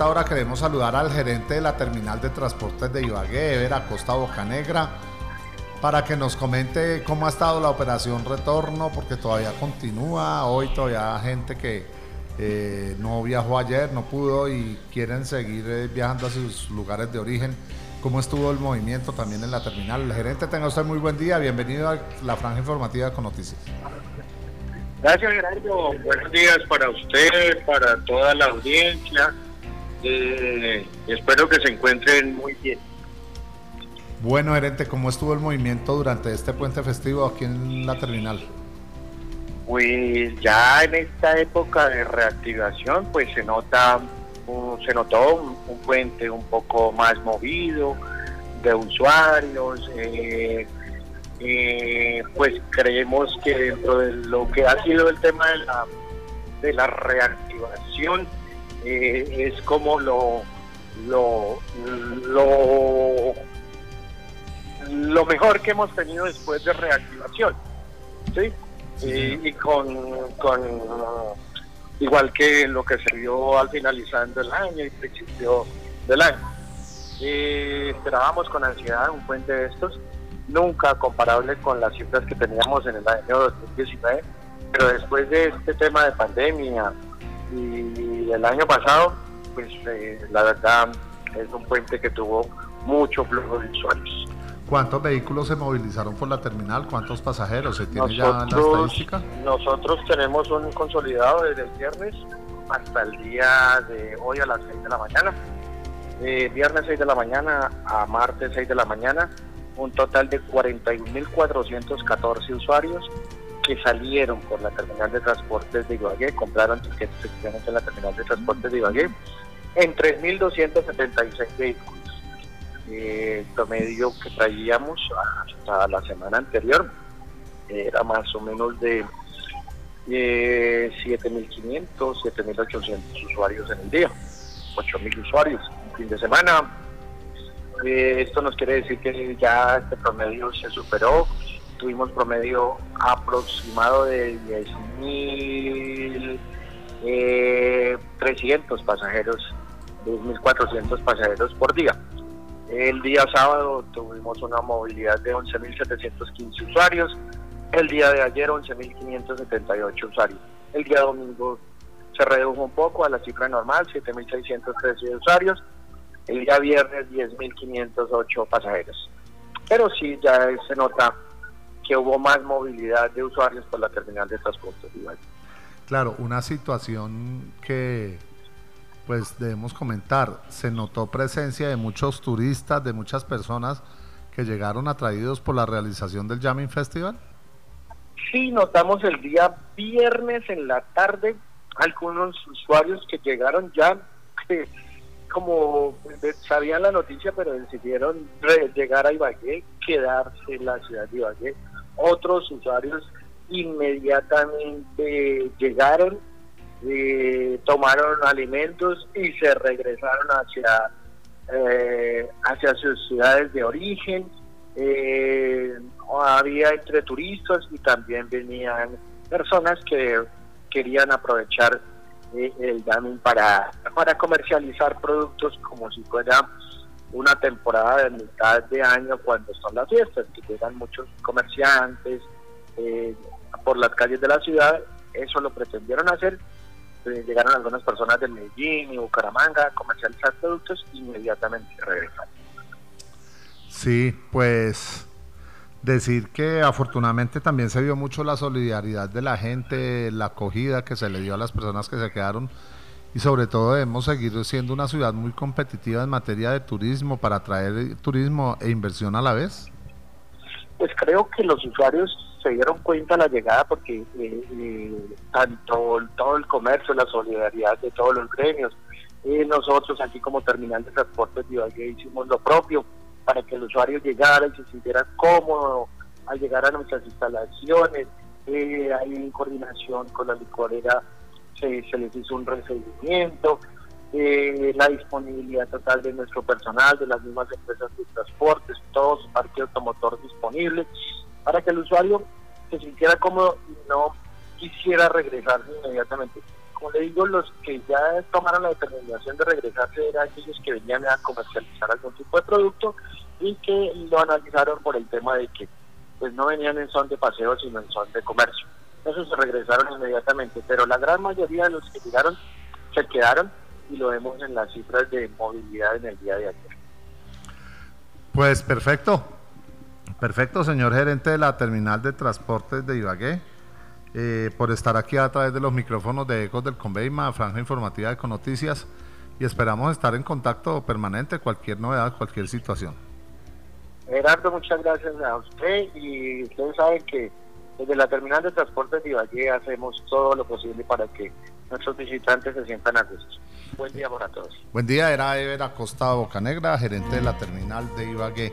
esta hora queremos saludar al gerente de la terminal de transportes de Ibagué, Ever Costa Bocanegra, para que nos comente cómo ha estado la operación retorno, porque todavía continúa. Hoy todavía gente que eh, no viajó ayer, no pudo y quieren seguir eh, viajando a sus lugares de origen. ¿Cómo estuvo el movimiento también en la terminal? El gerente, tenga usted muy buen día. Bienvenido a la franja informativa con noticias. Gracias, Gerardo. Buenos días para usted, para toda la audiencia. Eh, espero que se encuentren muy bien. Bueno, gerente, ¿cómo estuvo el movimiento durante este puente festivo aquí en la terminal? Pues ya en esta época de reactivación, pues se nota, se notó un, puente un poco más movido de usuarios. Eh, eh, pues creemos que dentro de lo que ha sido el tema de la, de la reactivación eh, es como lo, lo, lo, lo mejor que hemos tenido después de reactivación. ¿sí? Y, con, con igual que lo que se vio al finalizando el año y principio del año. Eh, esperábamos con ansiedad un puente de estos nunca comparable con las cifras que teníamos en el año 2019, pero después de este tema de pandemia y el año pasado, pues eh, la verdad es un puente que tuvo mucho flujo de usuarios. ¿Cuántos vehículos se movilizaron por la terminal? ¿Cuántos pasajeros? ¿Se tiene ya la estadística? Nosotros tenemos un consolidado desde el viernes hasta el día de hoy a las 6 de la mañana. Eh, viernes 6 de la mañana a martes 6 de la mañana un total de 41.414 usuarios que salieron por la terminal de transportes de Ibagué, compraron tickets en la terminal de transportes de Ibagué, en 3.276 vehículos. el promedio que traíamos hasta la semana anterior era más o menos de eh, 7.500, 7.800 usuarios en el día, 8.000 usuarios. Un fin de semana esto nos quiere decir que ya este promedio se superó. Tuvimos promedio aproximado de 10.300 eh, pasajeros, 2.400 pasajeros por día. El día sábado tuvimos una movilidad de 11.715 usuarios. El día de ayer 11.578 usuarios. El día domingo se redujo un poco a la cifra normal, 7.613 usuarios el día viernes 10.508 pasajeros. Pero sí, ya se nota que hubo más movilidad de usuarios por la terminal de transporte. Claro, una situación que pues debemos comentar, se notó presencia de muchos turistas, de muchas personas que llegaron atraídos por la realización del Jamming Festival. Sí, notamos el día viernes en la tarde algunos usuarios que llegaron ya como sabían la noticia, pero decidieron llegar a Ibagué, quedarse en la ciudad de Ibagué. Otros usuarios inmediatamente llegaron, eh, tomaron alimentos y se regresaron hacia, eh, hacia sus ciudades de origen. Eh, había entre turistas y también venían personas que querían aprovechar el DAMIN para, para comercializar productos como si fuera una temporada de mitad de año cuando son las fiestas, que llegan muchos comerciantes eh, por las calles de la ciudad, eso lo pretendieron hacer, eh, llegaron algunas personas de Medellín y Bucaramanga a comercializar productos e inmediatamente regresaron. Sí, pues decir que afortunadamente también se vio mucho la solidaridad de la gente, la acogida que se le dio a las personas que se quedaron y sobre todo debemos seguir siendo una ciudad muy competitiva en materia de turismo para atraer turismo e inversión a la vez. Pues creo que los usuarios se dieron cuenta la llegada porque eh, eh, tanto todo el comercio, la solidaridad de todos los gremios, eh, nosotros aquí como terminal de transporte de hicimos lo propio para que el usuario llegara y se sintiera cómodo al llegar a nuestras instalaciones. Eh, hay en coordinación con la licorera, se, les hizo un recibimiento, eh, la disponibilidad total de nuestro personal, de las mismas empresas de transportes, todo su parque automotor disponible, para que el usuario se sintiera cómodo y no quisiera regresar inmediatamente. como le digo, los que ya tomaron la determinación de regresarse eran aquellos que venían a comercializar algún tipo de producto y que lo analizaron por el tema de que pues no venían en son de paseo, sino en son de comercio. Esos se regresaron inmediatamente, pero la gran mayoría de los que llegaron se quedaron y lo vemos en las cifras de movilidad en el día de ayer. Pues perfecto, perfecto, señor gerente de la terminal de transportes de Ibagué, eh, por estar aquí a través de los micrófonos de Ecos del Conveima, Franja Informativa de Conoticias, y esperamos estar en contacto permanente, cualquier novedad, cualquier situación. Gerardo, muchas gracias a usted y ustedes saben que desde la terminal de transportes de Ibagué hacemos todo lo posible para que nuestros visitantes se sientan a gusto. Buen día para todos. Buen día, era Ever Acosta Bocanegra, gerente de la terminal de Ibagué.